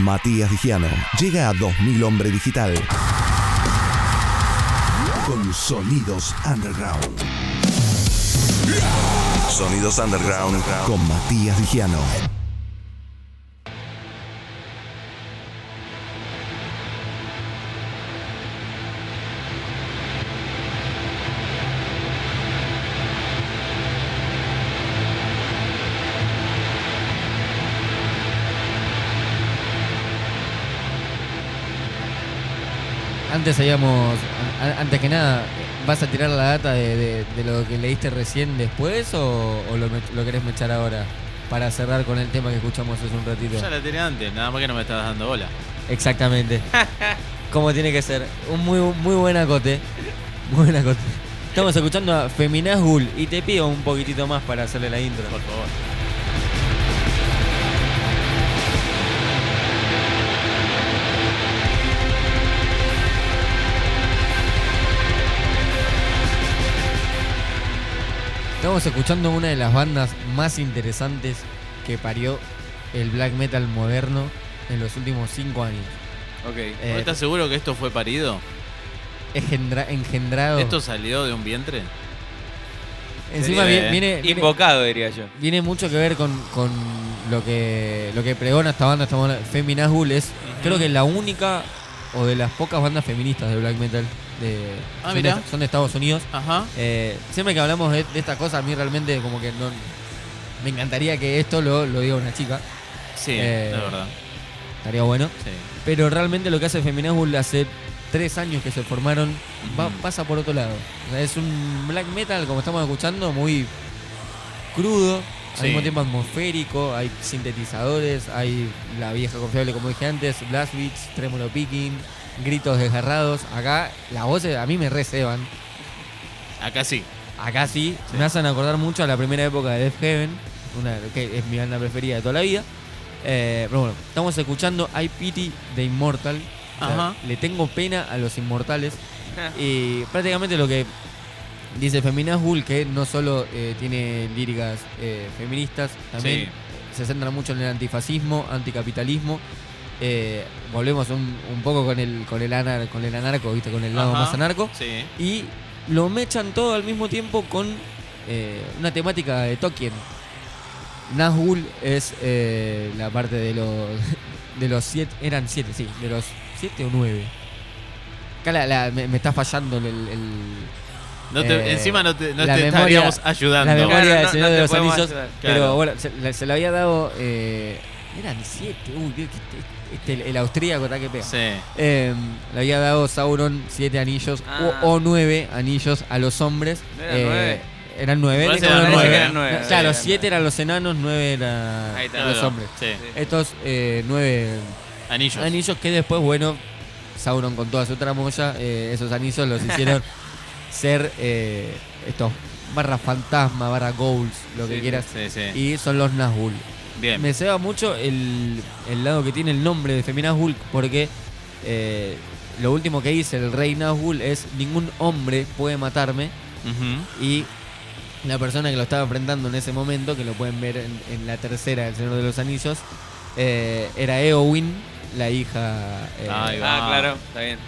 Matías Digiano llega a 2000 Hombre Digital con Sonidos Underground. Sonidos Underground con Matías Digiano. Antes habíamos. a- Antes que nada, ¿vas a tirar la data de, de- de lo que leíste recién después o, o lo, lo querés mechar ahora? Para cerrar con el tema que escuchamos hace un ratito. Ya la tiré antes, nada más que no me estabas dando bola. Exactamente. Como tiene que ser. Un muy, muy buen acote. Muy buen acote. Estamos escuchando a Feminazgul y te pido un poquitito más para hacerle la intro. Por favor. Estamos escuchando una de las bandas más interesantes que parió el black metal moderno en los últimos cinco años. Ok. Eh, ¿Vos ¿Estás seguro que esto fue parido? engendra- engendrado. ¿Esto salió de un vientre? Encima viene, eh, viene, Invocado, diría yo. viene mucho que ver con, con lo que lo que pregona esta banda, esta banda Feminazgul es creo que la única o de las pocas bandas feministas de black metal de, Ah, son, de, son de Estados Unidos. Ajá. Eh, siempre que hablamos de, de esta cosa, a mí realmente como que no me encantaría que esto lo, lo diga una chica, Sí, Eh, es verdad. estaría bueno. Sí. Pero realmente lo que hace Feminazgul hace tres años que se formaron va- Ujú. pasa por otro lado. O sea, es un black metal, como estamos escuchando, muy crudo, al Sí. mismo tiempo atmosférico, hay sintetizadores, hay la vieja confiable como dije antes, blast beats, trémolo picking, gritos desgarrados. Acá las voces a mí me receban. Acá sí. Acá sí, Sí. me hacen acordar mucho a la primera época de Death Heaven, una, que es mi banda preferida de toda la vida. Eh, pero bueno, estamos escuchando I Pity the Immortal. O sea, Ajá. Le tengo pena a los inmortales. Y prácticamente lo que dice Feminazgul, que no solo eh, tiene líricas eh, feministas, también Sí. se centra mucho en el antifascismo, anticapitalismo. Eh, volvemos un, un poco con el con el anar, con el anarco, ¿viste? con el lado Ajá. más anarco. Sí. Y lo mechan todo al mismo tiempo con eh, una temática de Tolkien. Nazgûl es eh, la parte de los de los siete, eran siete, sí, de los siete o nueve. Acá la- la- me, me está fallando el, el- No te- Eh, encima no te, no te memoria- estaríamos ayudando. la memoria Claro, del no- Señor no de te los Anillos. ayudar. Pero bueno, se, se le había dado. eh, eran siete, uy, este, el, austríaco está que pega. Sí. Eh, le había dado Sauron siete anillos Ah. o, o nueve anillos a los hombres. ¿No eran Eh, nueve? Eran nueve. Parece Eran eran nueve. nueve. eran nueve, Claro, eran siete nueve. eran los enanos, nueve eran los hombres. Sí. Estos eh, nueve Anillos. anillos que después, bueno, Sauron con toda su tramoya, eh, esos anillos los hicieron ser eh, estos barra fantasma, barra goals, lo que quieras. Sí, sí. Y son los Nazgûl. Bien. Me ceba mucho el, el lado que tiene el nombre de Feminazgûl porque eh, lo último que dice el rey Nazgûl es ningún hombre puede matarme y la persona que lo estaba enfrentando en ese momento, que lo pueden ver en, en la tercera del Señor de los Anillos, eh, era Eowyn, la hija eh. Ah, claro, está bien.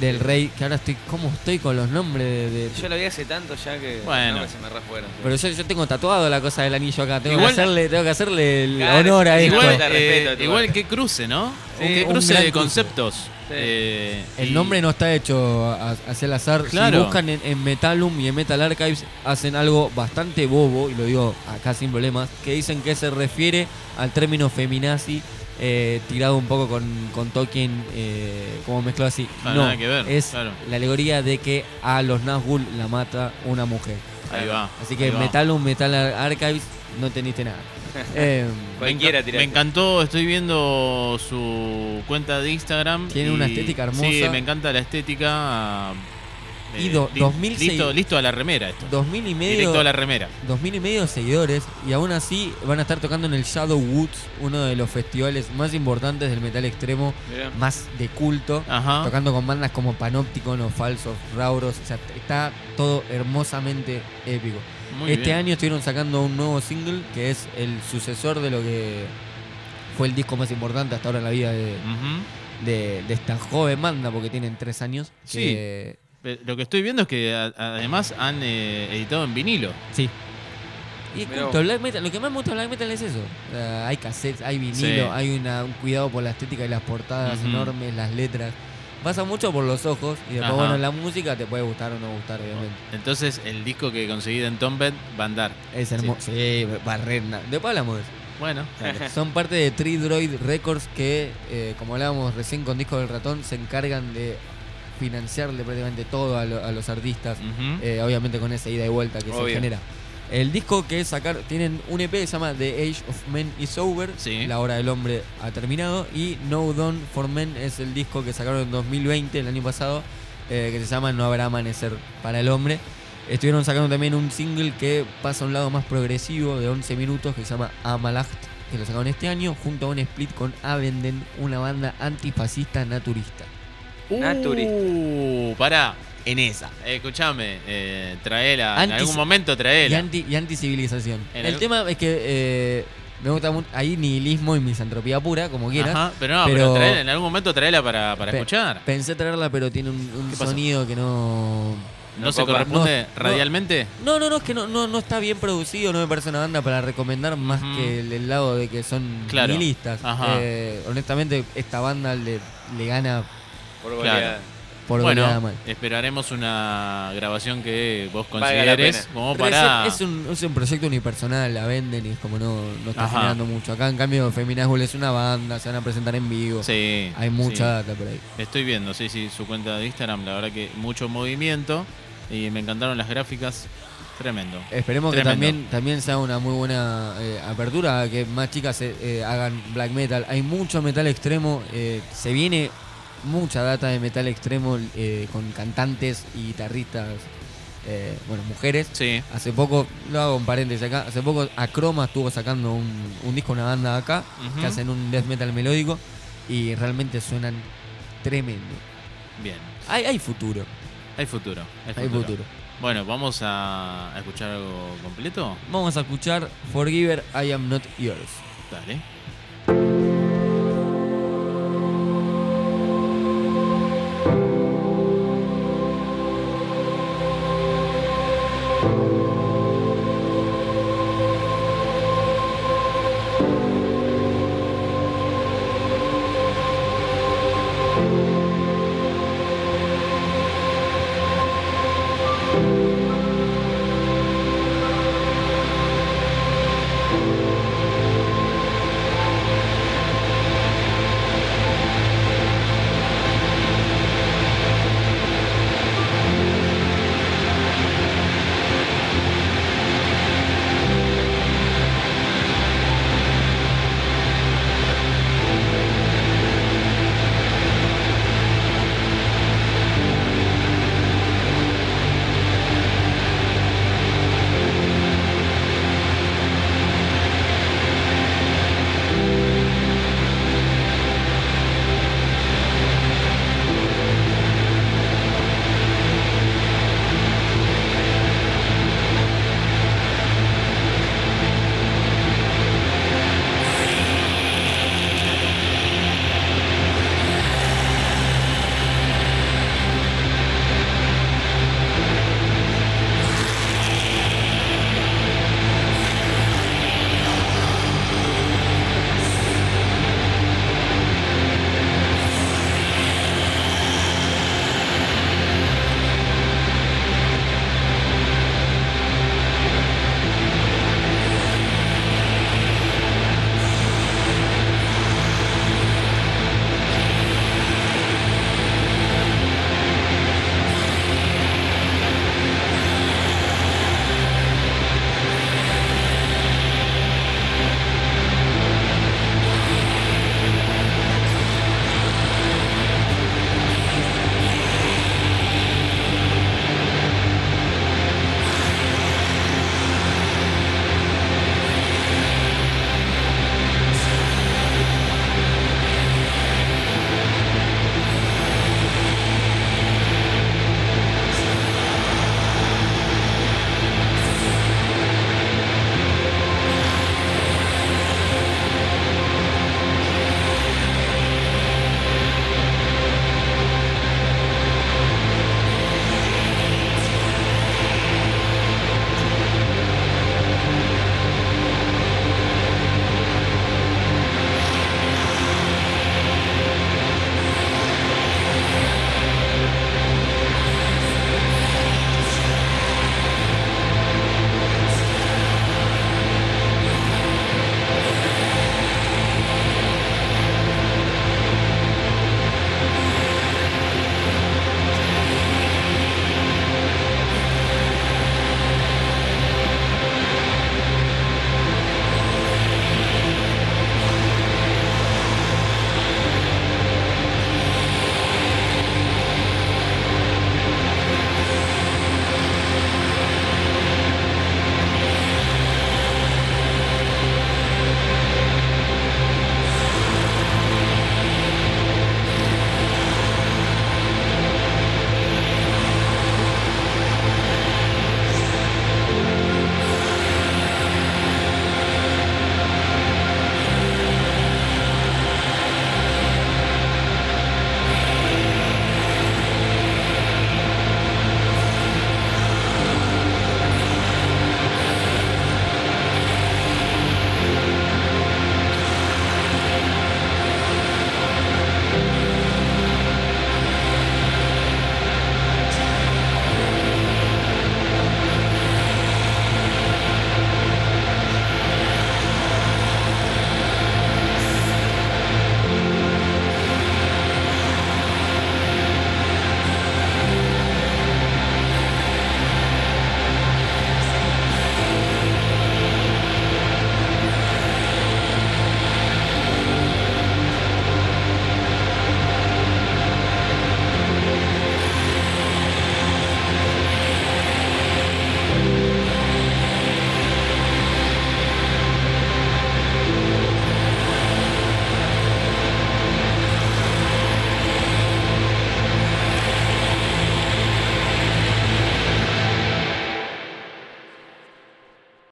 Del rey, que ahora estoy, ¿cómo estoy con los nombres de...? de- Yo lo vi hace tanto ya que Bueno. no, se me refueron. pero yo, yo tengo tatuado la cosa del anillo acá, tengo, Igual- que, hacerle, tengo que hacerle el Claro, honor a esto. Igual, eh, respeto, igual que cruce, ¿no? Sí, que un cruce de cruce. conceptos. Eh, El y- nombre no está hecho hacia el azar. Claro. Si buscan en, en Metalum y en Metal Archives, hacen algo bastante bobo, y lo digo acá sin problemas, que dicen que se refiere al término feminazi, eh, tirado un poco con, con Tolkien, eh, como mezclado así. Ah, no, nada que ver, es claro. la alegoría de que a los Nazgûl la mata una mujer. Ahí va. Así que va. Metalum, Metal Ar- Archives, no teniste nada. Eh, Me Cualquiera. Me encantó, estoy viendo su cuenta de Instagram. Tiene y- una estética hermosa. Sí, me encanta la estética. Eh, Y do- li- 2006 listo, listo a la remera esto. dos mil y medio. Directo a la remera. Dos mil y medio de seguidores y aún así van a estar tocando en el Shadow Woods, uno de los festivales más importantes del metal extremo, Mirá. más de culto, Ajá. tocando con bandas como Panopticon o Falsos, Rauros, o sea, está todo hermosamente épico. Muy este bien. año estuvieron sacando un nuevo single que es el sucesor de lo que fue el disco más importante hasta ahora en la vida de, de- de esta joven banda, porque tienen tres años. Que- Lo que estoy viendo es que a- además han eh, editado en vinilo. sí. Y Mirá culto, vos. black metal, lo que más me gusta de black metal es eso. O sea, hay cassettes, hay vinilo, Sí. hay una, un cuidado por la estética y las portadas Ujú. enormes, las letras. Pasa mucho por los ojos y después, Ajá. bueno, la música te puede gustar o no gustar, obviamente. Entonces el disco que conseguí de Entombed va a andar. Es hermoso. Sí, barrena. Después hablamos de eso. Bueno. Son parte de Tree Droid Records que, eh, como hablábamos recién con Disco del Ratón, se encargan de financiarle prácticamente todo a, lo- a los artistas. Eh, obviamente con esa ida y vuelta que se genera. El disco que sacar, tienen un EP que se llama The Age of Men is Over, Sí. La Hora del Hombre ha terminado, y No Dawn for Men es el disco que sacaron en 2020, el año pasado, eh, que se llama No habrá amanecer para el hombre. Estuvieron sacando también un single que pasa a un lado más progresivo de 11 minutos que se llama Amalacht, que lo sacaron este año, junto a un split con Avenden, una banda antifascista naturista. Uh, pará. En esa. Eh, escuchame, eh, traela. En algún momento Y, traela. anti, y anticivilización. El el- tema es que eh, me gusta mucho. Ahí nihilismo y misantropía pura, como quieras. Ajá, pero no, pero- pero, traela, en algún momento traela para, para Pe- escuchar. Pensé traerla, pero tiene un, sonido que no. ¿No, No se copa. corresponde No, radialmente? No, no, no, es que no, no, no está bien producido, no me parece una banda para recomendar más que el, el lado de que son Claro. nihilistas. Eh, honestamente, esta banda le, le gana Por Claro. goleada. por bueno, mal. esperaremos una grabación que vos consideres como Pero para... Es, es un, es un proyecto unipersonal, la venden y es como no, no está Ajá. generando mucho. Acá, en cambio, Feminazgul es una banda, se van a presentar en vivo. Sí, Hay mucha sí. data por ahí. Estoy viendo, sí, sí, su cuenta de Instagram, la verdad que mucho movimiento y me encantaron las gráficas, tremendo. Esperemos que también, también sea una muy buena eh, apertura, a que más chicas eh, eh, hagan black metal. Hay mucho metal extremo, eh, se viene mucha data de metal extremo eh, con cantantes y guitarristas, eh, bueno, mujeres. Sí, Hace poco, lo hago en paréntesis acá, hace poco Acroma estuvo sacando un, un disco, una banda acá, que hacen un death metal melódico y realmente suenan tremendo. bien. Hay, hay futuro, Hay futuro, hay futuro. hay futuro. Bueno, ¿vamos a a escuchar algo completo? Vamos a escuchar Forgiver, I Am Not Yours. Dale.